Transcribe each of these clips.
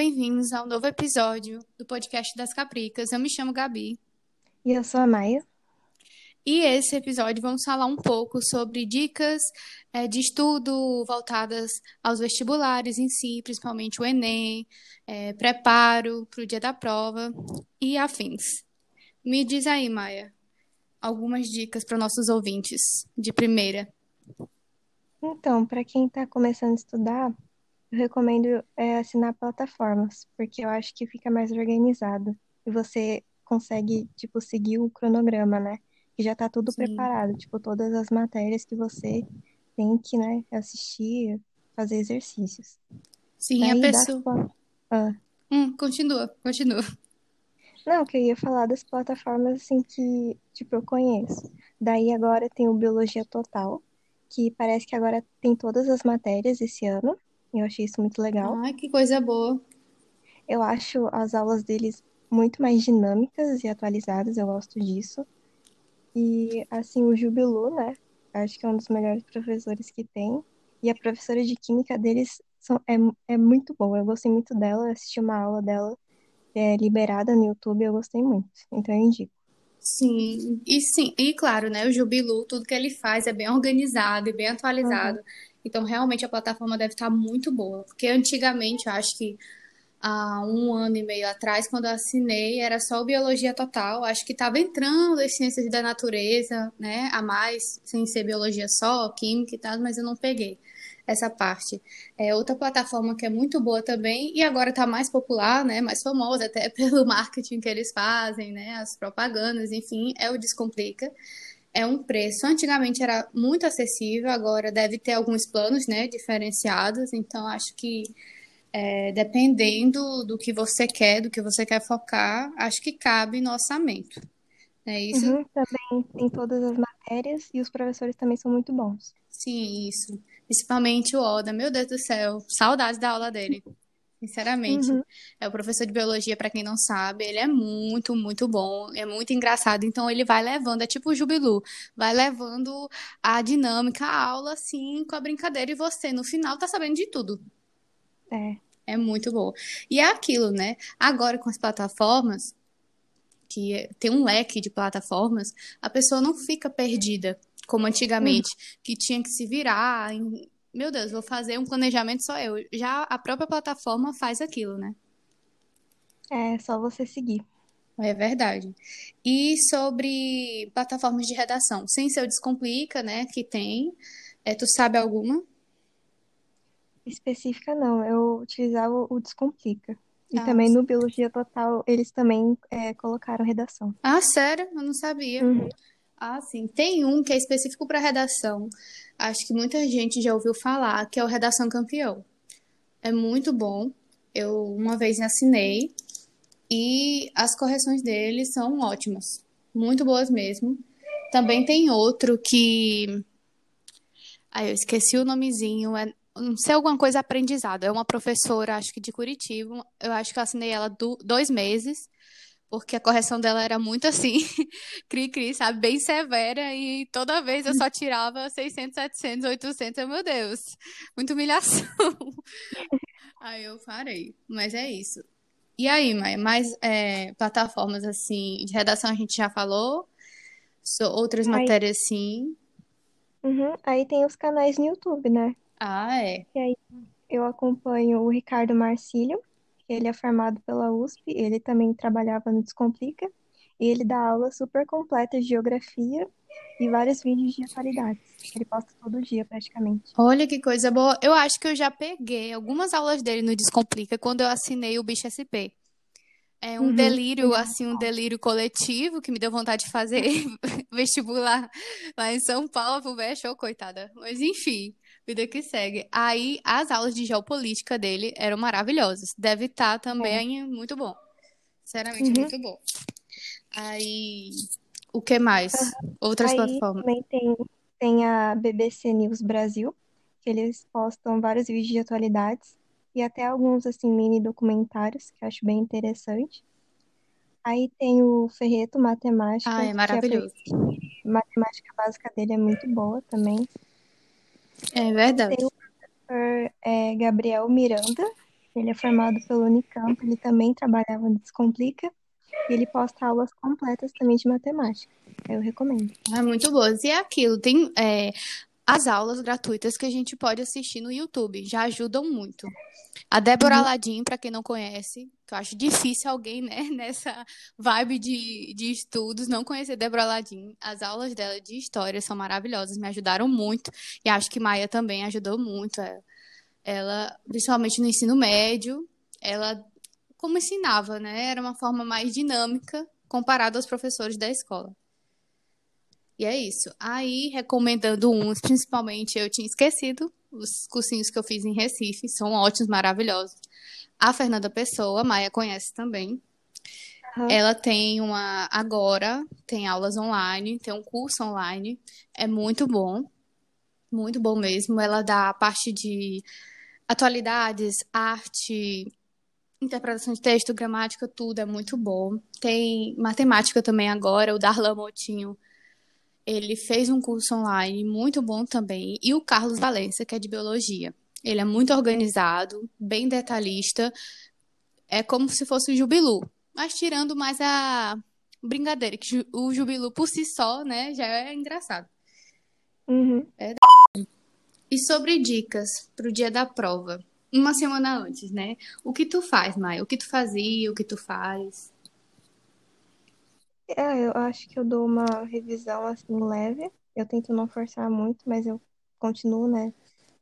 bem-vindos ao novo episódio do podcast das Capricas. Eu me chamo Gabi. E eu sou a Maia. E esse episódio vamos falar um pouco sobre dicas é, de estudo voltadas aos vestibulares em si, principalmente o Enem, é, preparo para o dia da prova e afins. Me diz aí, Maia, algumas dicas para nossos ouvintes de primeira. Então, para quem está começando a estudar, eu recomendo é, assinar plataformas, porque eu acho que fica mais organizado e você consegue, tipo, seguir o cronograma, né? Que já tá tudo Sim. preparado, tipo, todas as matérias que você tem que, né, assistir, fazer exercícios. Sim, a Daí, pessoa. ah, Hum, continua, continua. Não, que eu ia falar das plataformas assim que, tipo, eu conheço. Daí agora tem o Biologia Total, que parece que agora tem todas as matérias esse ano. Eu achei isso muito legal. Ai, que coisa boa. Eu acho as aulas deles muito mais dinâmicas e atualizadas, eu gosto disso. E, assim, o Jubilu, né? Acho que é um dos melhores professores que tem. E a professora de química deles são, é, é muito boa. Eu gostei muito dela, eu assisti uma aula dela é, liberada no YouTube, eu gostei muito. Então eu indico. Sim, e sim, e claro, né, o Jubilu, tudo que ele faz é bem organizado e bem Uhum. Então, realmente a plataforma deve estar muito boa, porque antigamente, eu acho que há um ano e meio atrás, quando eu assinei, era só Biologia Total. Acho que estava entrando as ciências da natureza, né, a mais, sem ser biologia só, química e tal, mas eu não peguei essa parte. É outra plataforma que é muito boa também e agora está mais popular, né, mais famosa até pelo marketing que eles fazem, né, as propagandas, enfim, é o Descomplica. É um preço, antigamente era muito acessível, agora deve ter alguns planos, né, diferenciados, então acho que é, dependendo do que você quer, do que você quer focar, acho que cabe no orçamento. É isso? Uhum, também tem todas as matérias e os professores também são muito bons. Sim, isso. Principalmente o Oda, meu Deus do céu, saudades da aula dele. Sinceramente, Uhum. é o professor de biologia, para quem não sabe, ele é muito, muito bom, é muito engraçado, então ele vai levando, é tipo o Jubilu, vai levando a dinâmica, a aula assim, com a brincadeira, e você no final tá sabendo de tudo. É. É muito bom. E é aquilo, né? Agora com as plataformas, que é- tem um leque de plataformas, a pessoa não fica perdida, como antigamente, que tinha que se virar. Meu Deus, vou fazer um planejamento só eu. Já a própria plataforma faz aquilo, né? É só você seguir. É verdade. E sobre plataformas de redação, sem ser o Descomplica, né? Que tem. É, tu sabe alguma? Específica não, eu utilizava o Descomplica. E Ah, também no Biologia Total eles também é, colocaram redação. Ah, sério? Eu não sabia. Uhum. Ah, sim. Tem um que é específico para redação. Acho que muita gente já ouviu falar, que é o Redação Campeão. É muito bom. Eu uma vez assinei e as correções dele são ótimas. Muito boas mesmo. Também tem outro que. Aí eu esqueci o nomezinho. É... Não sei alguma coisa aprendizado. É uma professora, acho que de Curitiba. Eu acho que eu assinei ela do... dois meses porque a correção dela era muito assim, cri-cri, sabe? Bem severa, e toda vez eu só tirava 600, 700, 800, meu Deus, muita humilhação. Aí eu parei, mas é isso. E aí, Maia, mais é, plataformas assim, de redação a gente já falou, so, outras Aí, matérias sim. uhum, aí tem os canais no YouTube, né? Ah, é. E aí eu acompanho o Ricardo Marcílio, ele é formado pela USP, ele também trabalhava no Descomplica, e ele dá aula super completa de geografia e vários vídeos de atualidades. Ele posta todo dia, praticamente. Olha que coisa boa. Eu acho que eu já peguei algumas aulas dele no Descomplica quando eu assinei o Bicho SP. É um Uhum, delírio, assim, um delírio coletivo que me deu vontade de fazer vestibular lá em São Paulo pro Show, coitada. Mas enfim, vida que segue. Aí as aulas de geopolítica dele eram maravilhosas. Deve estar É. também muito bom. Sinceramente, Uhum. muito bom. Aí, o que mais? Outras Aí plataformas. também tem, tem a BBC News Brasil, que eles postam vários vídeos de atualidades e até alguns assim mini documentários que eu acho bem interessante. Aí tem o Ferreto Matemática, Ah, é que a maravilhoso. matemática básica dele é muito boa também. É verdade. Tem o professor é, Gabriel Miranda, Ele é formado pelo Unicamp, ele também trabalhava no Descomplica e ele posta aulas completas também de matemática. Eu recomendo. É muito boas. E é aquilo, tem é, as aulas gratuitas que a gente pode assistir no YouTube, já ajudam muito. A Débora Uhum. Aladim, para quem não conhece, eu acho difícil alguém, né, nessa vibe de, de estudos, não conhecer Débora Aladim. As aulas dela de história são maravilhosas, me ajudaram muito. E acho que Maia também ajudou muito. Ela, ela principalmente no ensino médio, ela, como ensinava, né, era uma forma mais dinâmica comparado aos professores da escola. E é isso. Aí, recomendando uns, principalmente eu tinha esquecido, os cursinhos que eu fiz em Recife, são ótimos, maravilhosos. A Fernanda Pessoa, a Maia conhece também. Aham. Ela tem uma, agora, tem aulas online, tem um curso online, é muito bom, muito bom mesmo. Ela dá a parte de atualidades, arte, interpretação de texto, gramática, tudo é muito bom. Tem matemática também agora, o Darlan Motinho ele fez um curso online muito bom também. E o Carlos Valença, que é de biologia. Ele é muito organizado, bem detalhista. É como se fosse o Jubilu. Mas tirando mais a brincadeira, que o Jubilu por si só, né, já é engraçado. Uhum. E sobre dicas para o dia da prova, uma semana antes, né? O que tu faz, Maia? O que tu fazia, o que tu faz? É, eu acho que eu dou uma revisão assim leve. Eu tento não forçar muito, mas eu continuo, né,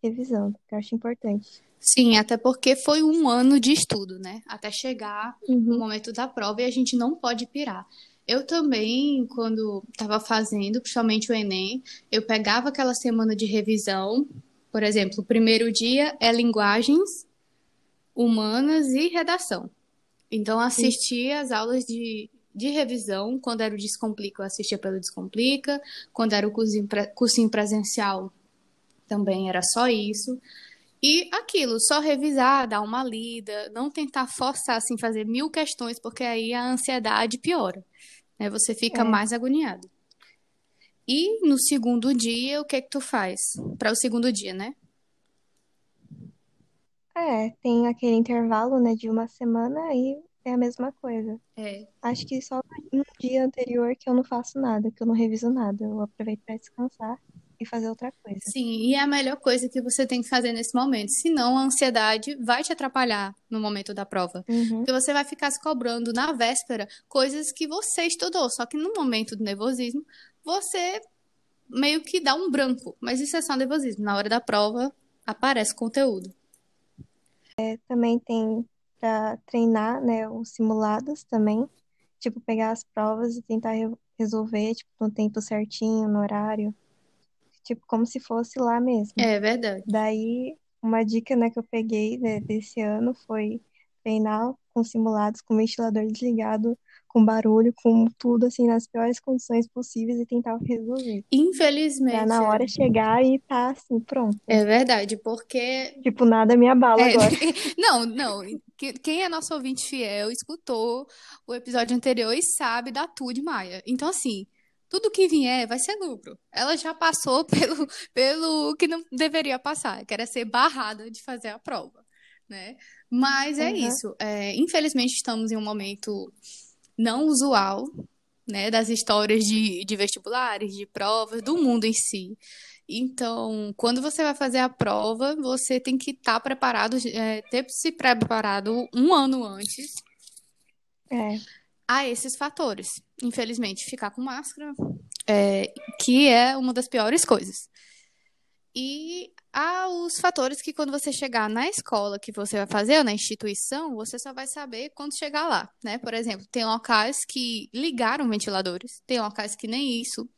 revisando, porque eu acho importante. Sim, até porque foi um ano de estudo, né? Até chegar Uhum. momento da prova e a gente não pode pirar. Eu também, quando estava fazendo, principalmente o Enem, eu pegava aquela semana de revisão. Por exemplo, o primeiro dia é linguagens, humanas e redação. Então, assistia as aulas de, de revisão. Quando era o Descomplica, eu assistia pelo Descomplica. Quando era o cursinho, cursinho presencial, também era só isso. E aquilo, só revisar, dar uma lida, não tentar forçar, assim, fazer mil questões, porque aí a ansiedade piora, né? Você fica É. mais agoniado. E no segundo dia, o que que tu faz? Para o segundo dia, né? É, tem aquele intervalo, né, de uma semana e é a mesma coisa. É. Acho que só no dia anterior que eu não faço nada, que eu não reviso nada. Eu aproveito para descansar e fazer outra coisa. Sim, e é a melhor coisa que você tem que fazer nesse momento. Senão, a ansiedade vai te atrapalhar no momento da prova. Uhum. Porque você vai ficar se cobrando na véspera coisas que você estudou. Só que no momento do nervosismo, você meio que dá um branco. Mas isso é só nervosismo. Na hora da prova, aparece conteúdo. Também tem para treinar, né, os simulados também. Tipo, pegar as provas e tentar re- resolver, tipo, no tempo certinho, no horário. Tipo, como se fosse lá mesmo. É verdade. Daí, uma dica, né, que eu peguei, né, desse ano foi treinar com simulados, com ventilador desligado, com barulho, com tudo, assim, nas piores condições possíveis e tentar resolver. Pra Infelizmente. na hora é. chegar e tá assim, pronto. É verdade, porque. Tipo, nada me abala É, agora. não, não. Que- Quem é nosso ouvinte fiel escutou o episódio anterior e sabe da Tu de Maia. Então, assim, tudo que vier vai ser lucro. Ela já passou pelo, pelo que não deveria passar, que era ser barrada de fazer a prova, né? Mas é Aham. isso. É, infelizmente, estamos em um momento não usual, né, das histórias de, de vestibulares, de provas, do mundo em si. Então, quando você vai fazer a prova, você tem que estar preparado, é, ter se preparado um ano antes É, a esses fatores. Infelizmente, ficar com máscara, é, que é uma das piores coisas. E há os fatores que quando você chegar na escola que você vai fazer, ou na instituição, você só vai saber quando chegar lá, né? Por exemplo, tem locais que ligaram ventiladores, tem locais que nem isso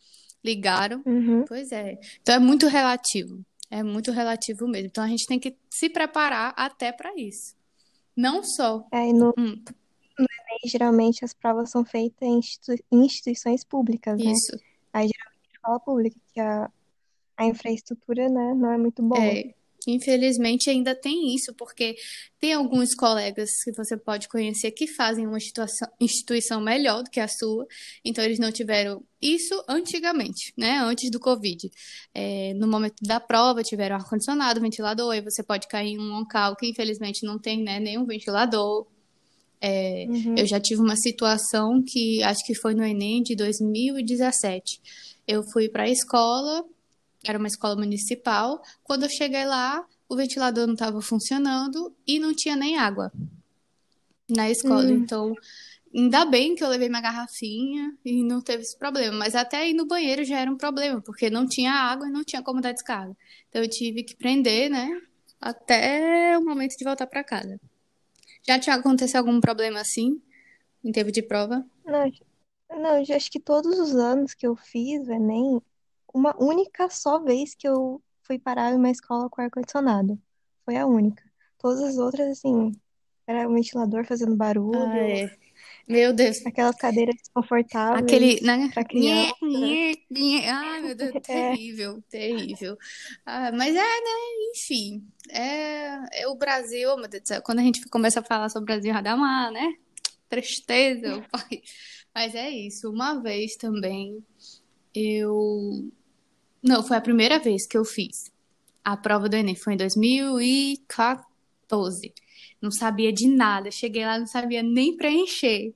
ligaram. uhum. Pois é. Então é muito relativo. É muito relativo mesmo. Então a gente tem que se preparar até para isso. Não só. É, no Hum, Enem, geralmente as provas são feitas em institui- em instituições públicas, né? isso. Aí, geralmente, escola pública, que a, a infraestrutura, né, não é muito boa. É, Infelizmente ainda tem isso, porque tem alguns colegas que você pode conhecer que fazem uma instituição, instituição melhor do que a sua, então eles não tiveram isso antigamente, né? Antes do Covid. É, no momento da prova, tiveram ar-condicionado, ventilador, e você pode cair em um local que infelizmente não tem né, nenhum ventilador. É, uhum. Eu já tive uma situação que acho que foi no Enem de 2017. Eu fui para a escola era uma escola municipal. Quando eu cheguei lá, o ventilador não estava funcionando e não tinha nem água na escola. Hum. Então, ainda bem que eu levei minha garrafinha e não teve esse problema. Mas até ir no banheiro já era um problema, porque não tinha água e não tinha como dar descarga. Então, eu tive que prender, né? Até o momento de voltar para casa. Já tinha acontecido algum problema assim, em tempo de prova? Não, não, acho que todos os anos que eu fiz o Enem, uma única só vez que eu fui parar em uma escola com ar-condicionado. Foi a única. Todas as outras, assim, era o ventilador fazendo barulho. Ah, é. Meu Deus. Aquelas cadeiras desconfortáveis Aquele, né? pra criança. Ai, meu Deus, terrível, é. terrível. Ah, mas é, né, enfim. É, é o Brasil, meu Deus do céu, quando a gente começa a falar sobre o Brasil, Radamar, né? Tristeza, pai. Mas é isso. Uma vez também, eu não, foi a primeira vez que eu fiz a prova do Enem. Foi em 2014. Não sabia de nada. Cheguei lá, não sabia nem preencher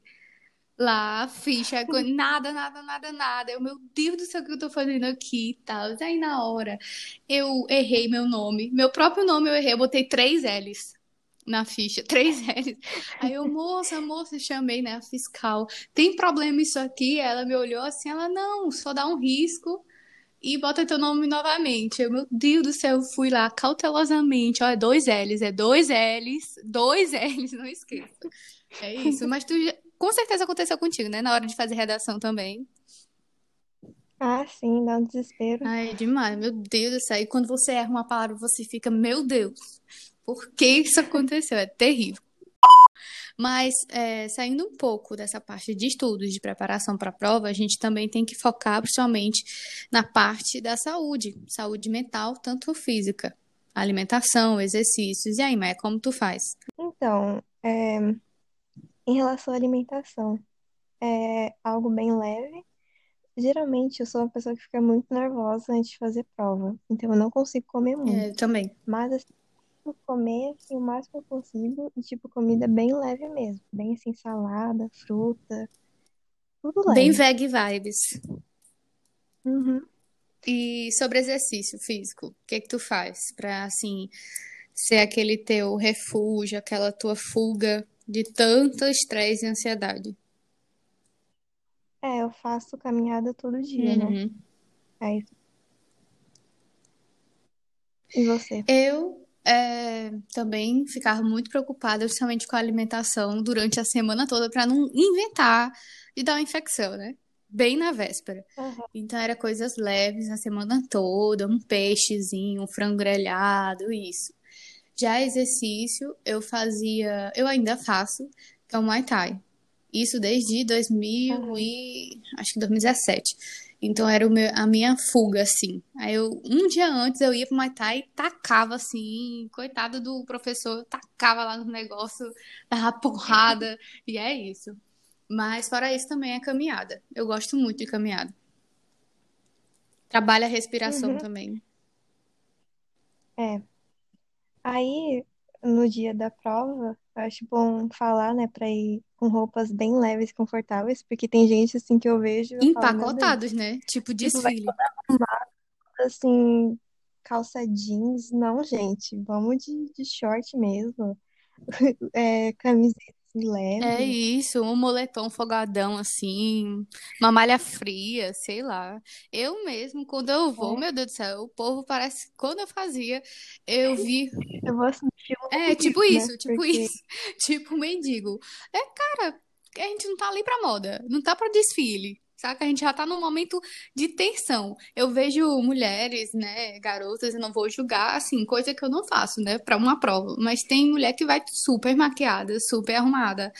lá a ficha. Nada, nada, nada, nada. Eu, meu Deus do céu, o que eu tô fazendo aqui e tal. Aí na hora eu errei meu nome. Meu próprio nome eu errei. Eu botei três L's na ficha, três L's. Aí eu, moça, moça, chamei, né, a fiscal. Tem problema isso aqui? Ela me olhou assim, ela, não, só dá um risco e bota teu nome novamente. Eu, meu Deus do céu, eu fui lá cautelosamente. Ó, é dois L's, é dois L's, dois L's, não esqueça. É isso. Mas tu com certeza aconteceu contigo, né? Na hora de fazer redação também. Ah, sim, dá um desespero. Ai, é demais, meu Deus do céu. E quando você erra uma palavra, você fica, meu Deus, por que isso aconteceu? É terrível. Mas, é, saindo um pouco dessa parte de estudos, de preparação para a prova, a gente também tem que focar principalmente na parte da saúde, saúde mental, tanto física, alimentação, exercícios. E aí, Maia, como tu faz? Então, é, em relação à alimentação, é algo bem leve. Geralmente, eu sou uma pessoa que fica muito nervosa antes de fazer prova, então eu não consigo comer muito. É, também. Mas, assim, comer assim, o máximo possível e, tipo, comida bem leve mesmo. Bem assim, salada, fruta, tudo leve. Bem veg vibes. Uhum. E sobre exercício físico, o que que tu faz pra, assim, ser aquele teu refúgio, aquela tua fuga de tanto estresse e ansiedade? É, eu faço caminhada todo dia, né? Uhum. É isso. E você? Eu é, também ficava muito preocupada, justamente com a alimentação durante a semana toda, para não inventar de dar uma infecção, né? Bem na véspera. Uhum. Então, era coisas leves a semana toda, um peixezinho, um frango grelhado, isso. Já exercício, eu fazia, eu ainda faço, que é o Muay Thai. Isso desde 2000 uhum. e acho que 2017. Então era meu, a minha fuga, assim. Aí eu, um dia antes eu ia pro Muay Thai e tacava assim, coitado do professor, tacava lá no negócio, dava porrada, e é isso. Mas fora isso também é caminhada. Eu gosto muito de caminhada. Trabalha a respiração uhum. também. É. Aí, no dia da prova, acho bom falar, né, pra ir com roupas bem leves e confortáveis, porque tem gente, assim, que eu vejo... Eu Empacotados, né? Tipo desfile. Tipo, assim, calça jeans. Não, gente, vamos de, de short mesmo. É, camiseta leve. É isso, um moletom folgadão assim, uma malha fria, sei lá. Eu mesmo, quando eu vou, é. meu Deus do céu, o povo parece. Quando eu fazia, eu vi. Eu vou sentir um É, tipo né? isso, tipo Porque... isso. Tipo mendigo. É, cara, a gente não tá ali pra moda, não tá pra desfile saca? A gente já tá num momento de tensão. Eu vejo mulheres, né, garotas, eu não vou julgar, assim, coisa que eu não faço, né, para uma prova, mas tem mulher que vai super maquiada, super arrumada.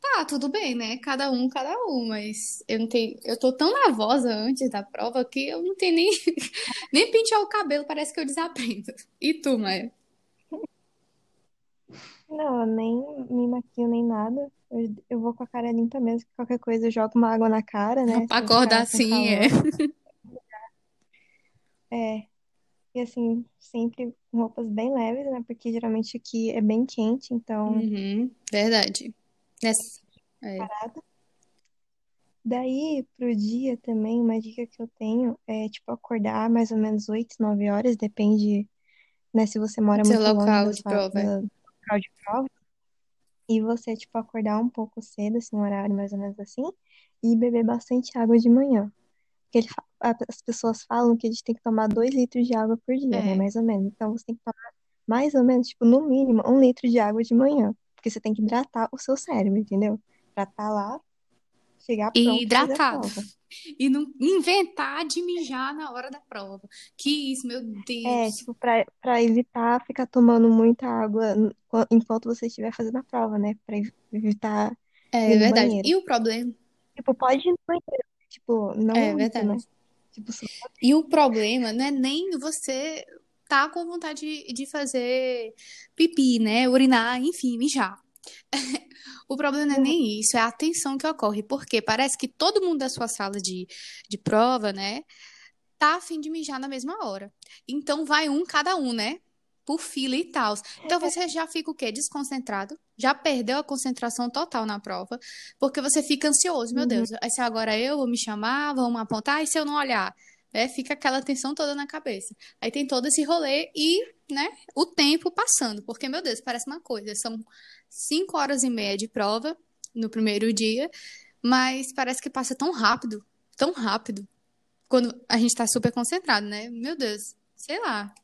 Tá, tudo bem, né? Cada um, cada um, mas eu não tenho, eu tô tão nervosa antes da prova que eu não tenho nem nem pentear o cabelo, parece que eu desaprendo. E tu, Maia? Não, eu nem me maquio nem nada. Eu, eu vou com a cara limpa mesmo. Qualquer coisa eu jogo uma água na cara, né? Pra acordar assim, é. É. E assim, sempre roupas bem leves, né? Porque geralmente aqui é bem quente, então. Uhum, verdade. Nessa, é. parada. Daí, pro dia também, uma dica que eu tenho é, tipo, acordar mais ou menos 8 9 horas, depende, né, se você mora Seu muito longe local da de sua, prova. da- local de prova. E você, tipo, acordar um pouco cedo, assim, um horário mais ou menos assim, e beber bastante água de manhã. Porque ele as pessoas falam que a gente tem que tomar 2 litros de água por dia, né? É. Mais ou menos. Então você tem que tomar mais ou menos, tipo, no mínimo, um litro de água de manhã. Porque você tem que hidratar o seu cérebro, entendeu? Pra estar lá, chegar E pronto e hidratado. E não inventar de mijar na hora da prova. Que isso, meu É, Deus. tipo, pra, pra evitar ficar tomando muita água enquanto você estiver fazendo a prova, né? Pra ev- evitar É no verdade. banheiro. E o problema, Tipo, pode ir no banheiro, tipo, não é muito, né? verdade. Tipo, só... E o problema não é nem você tá com vontade de, de fazer pipi, né? Urinar, enfim, mijar. O problema não é nem isso, é a tensão que ocorre, porque parece que todo mundo da sua sala de, de prova, né, tá a fim de mijar na mesma hora. Então vai um cada um, né? Por fila e tal. Então você já fica o quê? Desconcentrado, já perdeu a concentração total na prova, porque você fica ansioso, meu Uhum. Deus, se agora eu vou me chamar, vão me apontar, e se eu não olhar? Né? Fica aquela tensão toda na cabeça. Aí tem todo esse rolê e, né, o tempo passando, porque, meu Deus, parece uma coisa, são cinco horas e meia de prova no primeiro dia, mas parece que passa tão rápido, tão rápido, quando a gente tá super concentrado, né? Meu Deus, sei lá,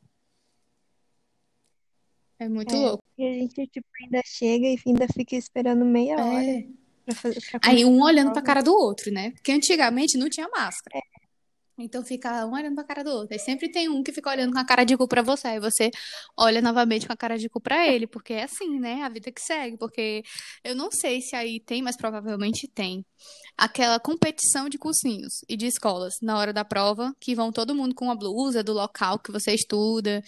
é muito É, louco. e a gente, tipo, ainda chega e ainda fica esperando meia hora É. pra, fazer, pra Aí um olhando pra cara do outro, né? Porque antigamente não tinha máscara. Então fica um olhando pra cara do outro. Aí sempre tem um que fica olhando com a cara de cu pra você. Aí você olha novamente com a cara de cu pra ele. Porque é assim, né? A vida que segue. Porque eu não sei se aí tem, mas provavelmente tem. Aquela competição de cursinhos e de escolas na hora da prova, que vão todo mundo com a blusa do local que você estuda.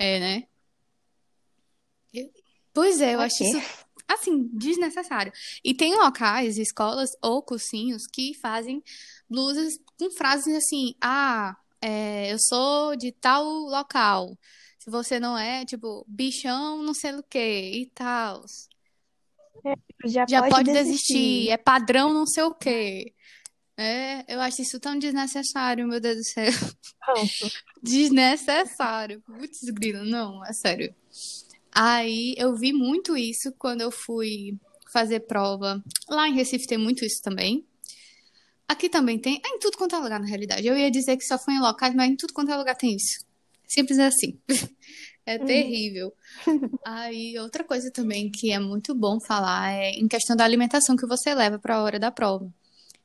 É, né? Eu- Pois é, eu Pra acho isso, assim, desnecessário. E tem locais, escolas ou cursinhos que fazem blusas com frases assim: ah, é, eu sou de tal local. Se você não é, tipo, bichão, não sei o quê e tal. Tipo, já Já pode pode desistir. desistir, é padrão, não sei o quê. É, eu acho isso tão desnecessário, meu Deus do céu. Desnecessário. Putz, grilo, não, é sério. Aí eu vi muito isso quando eu fui fazer prova. Lá em Recife tem muito isso também. Aqui também tem. É em tudo quanto é lugar, na realidade. Eu ia dizer que só foi em locais, mas em tudo quanto é lugar tem isso. Simples assim. É Uhum. terrível. Aí, outra coisa também que é muito bom falar é em questão da alimentação que você leva para a hora da prova.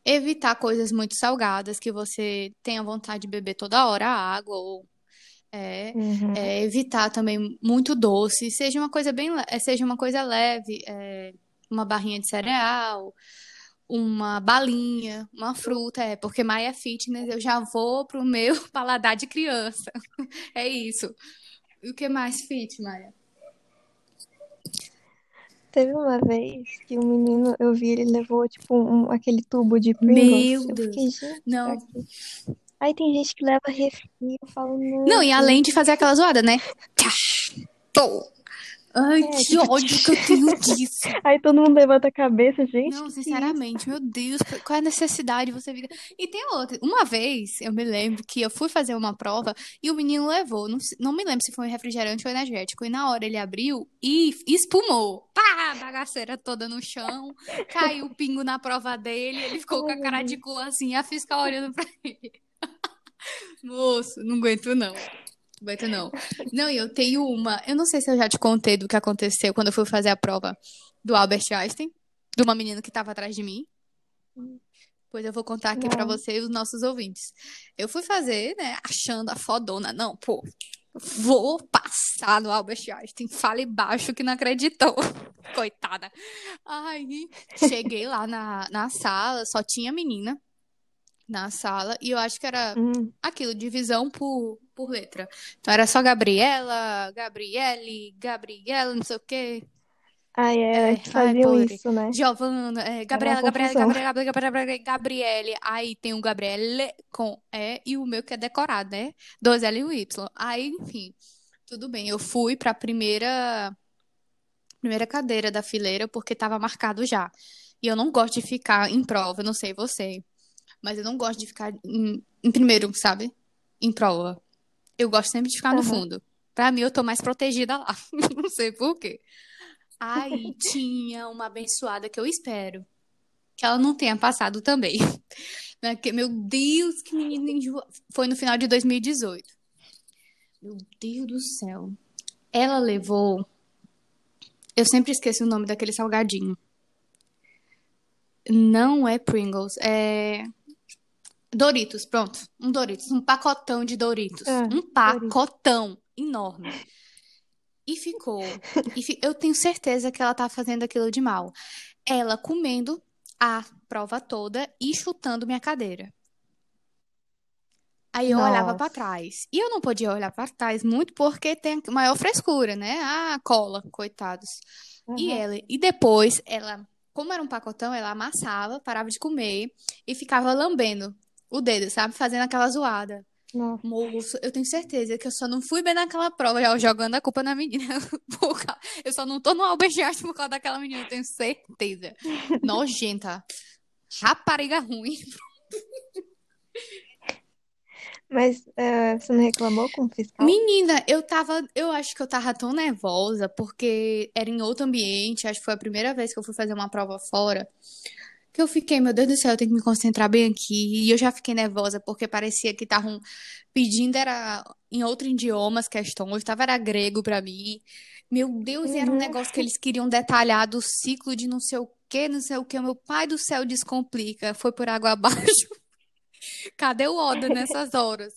Evitar coisas muito salgadas, que você tenha vontade de beber toda hora água, ou é, Uhum. é, evitar também muito doce, seja uma coisa bem, seja uma coisa leve, é, uma barrinha de cereal, uma balinha, uma fruta, é, porque Maia fitness, eu já vou pro meu paladar de criança. É isso. E o que mais fit, Maia? Teve uma vez que um menino, eu vi, ele levou, tipo, um, aquele tubo de Pringles. Meu Eu Deus. fiquei, Não. quê? Aí tem gente que leva refri, eu falo, Não, e não, além gente. de fazer aquela zoada, né? Pô. Ai, É, que tipo, ódio que eu tenho disso. aí todo mundo levanta a cabeça, gente, Não, é sinceramente, meu Deus, qual é a necessidade de você ficar. E tem outra. Uma vez, eu me lembro que eu fui fazer uma prova e o menino levou, não, não me lembro se foi um refrigerante ou energético, e na hora ele abriu e espumou. Pá, bagaceira toda no chão, caiu o pingo na prova dele, ele ficou com a cara de cu assim, a fiscal olhando pra ele. Moço, não aguento não. Não aguento não. Não, e eu tenho uma. Eu não sei se eu já te contei do que aconteceu quando eu fui fazer a prova do Albert Einstein, de uma menina que estava atrás de mim. Pois eu vou contar aqui pra Não. você e os nossos ouvintes. Eu fui fazer, né, achando a fodona. Não, pô, Vou passar no Albert Einstein. Fale baixo que não acreditou. Coitada. Aí, cheguei lá na, na sala, só tinha menina na sala, e eu acho que era Hum, aquilo, divisão por, por letra. Então era só Gabriela, Gabriele, Gabriela, não sei o quê. ai, é, É, ai, faziam pobre. isso, né? Giovana, é, Gabriela, Gabriela. Gabriela, Gabriela, Gabriela, Gabriele. Aí tem o Gabriele com E e o meu que é decorado, né? Dois L e um Y. Aí, enfim, tudo bem. Eu fui pra primeira, primeira cadeira da fileira porque tava marcado já. E eu não gosto de ficar em prova, não sei você, mas eu não gosto de ficar em, em primeiro, sabe? Em prova. Eu gosto sempre de ficar no Aham. fundo. Pra mim, eu tô mais protegida lá. Não sei por quê. Aí tinha uma abençoada que eu espero que ela não tenha passado também. Né, que- Meu Deus, que menina enjoa. Foi no final de 2018. Meu Deus do céu. Ela levou. Eu sempre esqueço o nome daquele salgadinho. Não é Pringles, é Doritos, pronto. Um Doritos, um pacotão de Doritos. Ah, Um Doritos. pacotão enorme. E ficou. E fi- Eu tenho certeza que ela tá fazendo aquilo de mal. Ela comendo a prova toda e chutando minha cadeira. Aí eu olhava pra Nossa. trás. E eu não podia olhar pra trás muito porque tem maior frescura, né? Ah, cola, coitados. E Aham. ela, e depois ela, como era um pacotão, ela amassava, parava de comer e ficava lambendo o dedo, sabe? Fazendo aquela zoada. Nossa. Moço, eu tenho certeza que eu só não fui bem naquela prova, já jogando a culpa na menina. Eu só não tô no Albert Einstein por causa daquela menina, eu tenho certeza. Nojenta. Rapariga ruim. Mas é, você não reclamou com o fiscal? Menina, eu tava, eu acho que eu tava tão nervosa porque era em outro ambiente, acho que foi a primeira vez que eu fui fazer uma prova fora, que eu fiquei, meu Deus do céu, eu tenho que me concentrar bem aqui. E eu já fiquei nervosa porque parecia que estavam pedindo era em outro idioma as questões, tava era grego pra mim. Meu Deus, e era um Uhum. negócio que eles queriam detalhar do ciclo de não sei o que, não sei o que. Meu pai do céu descomplica, foi por água abaixo. Cadê o Oda nessas horas?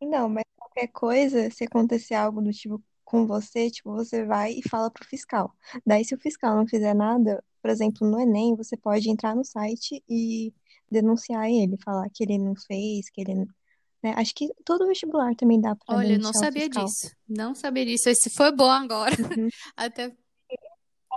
Não, mas qualquer coisa, se acontecer algo do tipo com você, tipo, você vai e fala pro fiscal. Daí, se o fiscal não fizer nada, por exemplo, no Enem, você pode entrar no site e denunciar ele, falar que ele não fez, que ele, né? Acho que todo vestibular também dá pra Olha, eu não sabia disso. Não sabia disso. Esse foi bom agora. Uhum. Até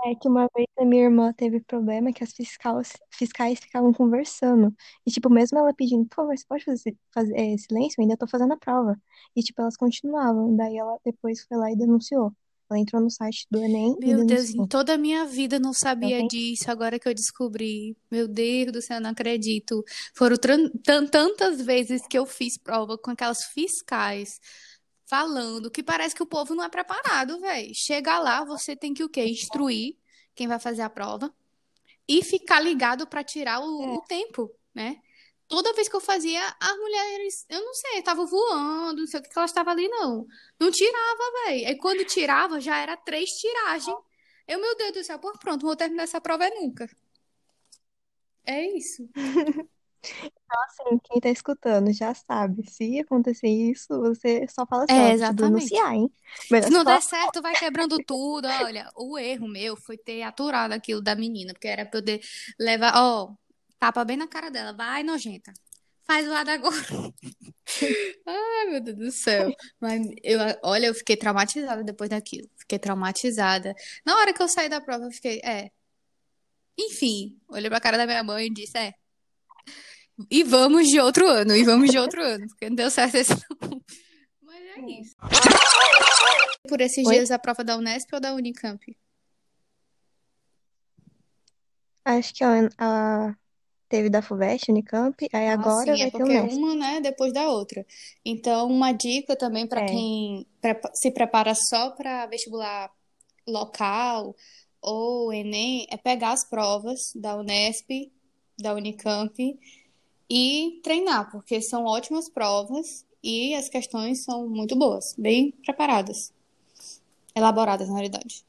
É que uma vez a minha irmã teve problema que as fiscais, fiscais ficavam conversando. E, tipo, mesmo ela pedindo, por favor, você pode fazer, fazer é, silêncio? Eu ainda tô fazendo a prova. E, tipo, elas continuavam. Daí ela depois foi lá e denunciou. Ela entrou no site do Enem e Meu Deus, em denunciou. toda a minha vida eu não sabia disso, agora que eu descobri. Meu Deus do céu, eu não acredito. Foram tantas vezes que eu fiz prova com aquelas fiscais falando que parece que o povo não é preparado, velho. Chega lá, você tem que o quê? Instruir quem vai fazer a prova e ficar ligado pra tirar o, É. o tempo, né? Toda vez que eu fazia, as mulheres, eu não sei, estavam voando, não sei o que que elas estavam ali, não. Não tirava, velho. Aí quando tirava, já era três tiragens. Eu, meu Deus do céu, pô, pronto, vou terminar essa prova é nunca. É isso. Assim, quem tá escutando já sabe. Se acontecer isso, você só fala assim, É, ó, vou te exatamente. denunciar, hein? Se não só. der certo, vai quebrando tudo. Olha, o erro meu foi ter aturado aquilo da menina, porque era pra eu poder levar, ó, tapa bem na cara dela. Vai, nojenta. Faz o lado agora. Ai, meu Deus do céu. Mas eu, olha, eu fiquei traumatizada depois daquilo. Fiquei traumatizada. Na hora que eu saí da prova, eu fiquei, é. Enfim, olhei pra cara da minha mãe e disse, é. E vamos de outro ano, e vamos de outro ano, porque não deu certo esse não. Mas é isso. Por esses Oi? dias a prova da Unesp ou da Unicamp? Acho que a, a- teve da FUVEST, Unicamp, aí Ah, agora sim, é vai ter o porque Unesp. uma, né, depois da outra. Então, uma dica também para É. quem se prepara só para vestibular local ou Enem é pegar as provas da Unesp, da Unicamp e treinar, porque são ótimas provas e as questões são muito boas, bem preparadas, elaboradas, na realidade.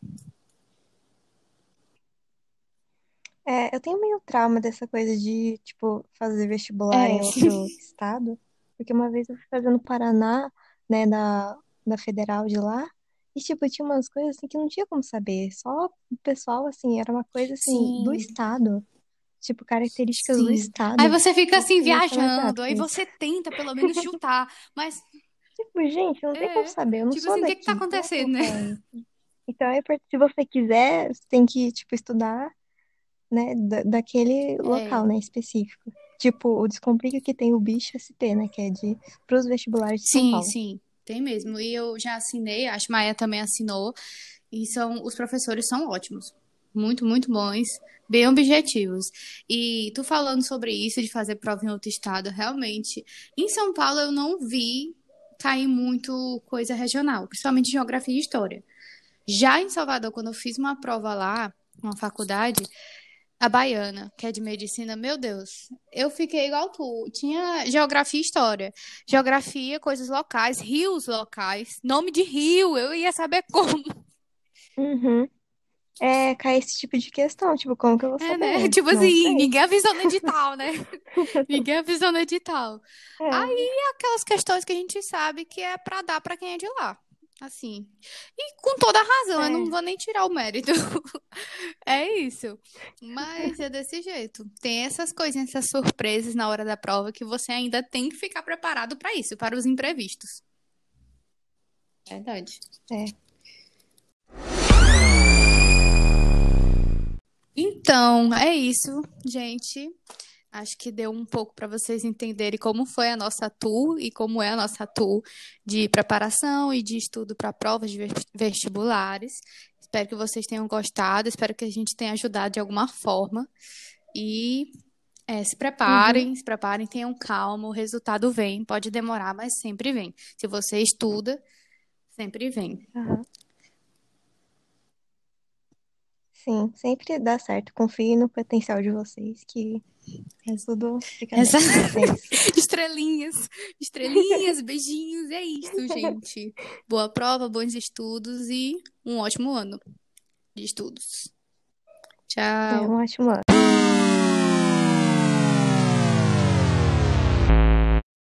É, eu tenho meio trauma dessa coisa de, tipo, fazer vestibular É, em outro estado, porque uma vez eu fui fazer no Paraná, né, da da federal de lá. E, tipo, tinha umas coisas assim que não tinha como saber. Só o pessoal, assim, era uma coisa assim do Sim, estado. Tipo, características do sim. Aí estado. você fica assim viajando, aí você tenta pelo menos chutar, mas Tipo, gente, não tem como é, saber. Eu não tipo sou assim, o que que tá daqui. Como acontecendo, né? Então, é se você quiser, você tem que, tipo, estudar, né, da, daquele local, É, né, específico. Tipo, o Descomplica que tem o Bicho ST, né, que é de pros vestibulares de São sim, Paulo. sim, tem mesmo. E eu já assinei, acho que Maia também assinou, e são, os professores são ótimos. Muito, muito bons, bem objetivos. E tu falando sobre isso, de fazer prova em outro estado, realmente, em São Paulo eu não vi cair muito coisa regional, principalmente geografia e história. Já em Salvador, quando eu fiz uma prova lá, uma faculdade, a baiana, que é de medicina, meu Deus, eu fiquei igual tu. Tinha geografia e história. Geografia, coisas locais, rios locais, nome de rio, eu ia saber como. Uhum. É, cai esse tipo de questão, tipo, como que eu vou É, né? saber? Tipo Não assim, sei. ninguém avisou no edital, né? Ninguém avisou no edital. É, Aí, aquelas questões que a gente sabe que é pra dar pra quem é de lá. Assim. E com toda razão, eu não é. vou nem tirar o mérito. É isso. Mas é desse jeito. Tem essas coisinhas, essas surpresas na hora da prova que você ainda tem que ficar preparado para isso, para os imprevistos. Verdade. É. Então, é isso, gente. Acho que deu um pouco para vocês entenderem como foi a nossa tour e como é a nossa tour de preparação e de estudo para provas vestibulares. Espero que vocês tenham gostado, espero que a gente tenha ajudado de alguma forma. E é, se Uhum. preparem, se preparem, tenham calma, o resultado vem. Pode demorar, mas sempre vem. Se você estuda, sempre vem. Aham. Sim, sempre dá certo. Confie no potencial de vocês, que Ex- tudo fica Essa... É. Estrelinhas, estrelinhas, beijinhos, é isso, gente. Boa prova, bons estudos e um ótimo ano de estudos. É um Tchau. ótimo ano.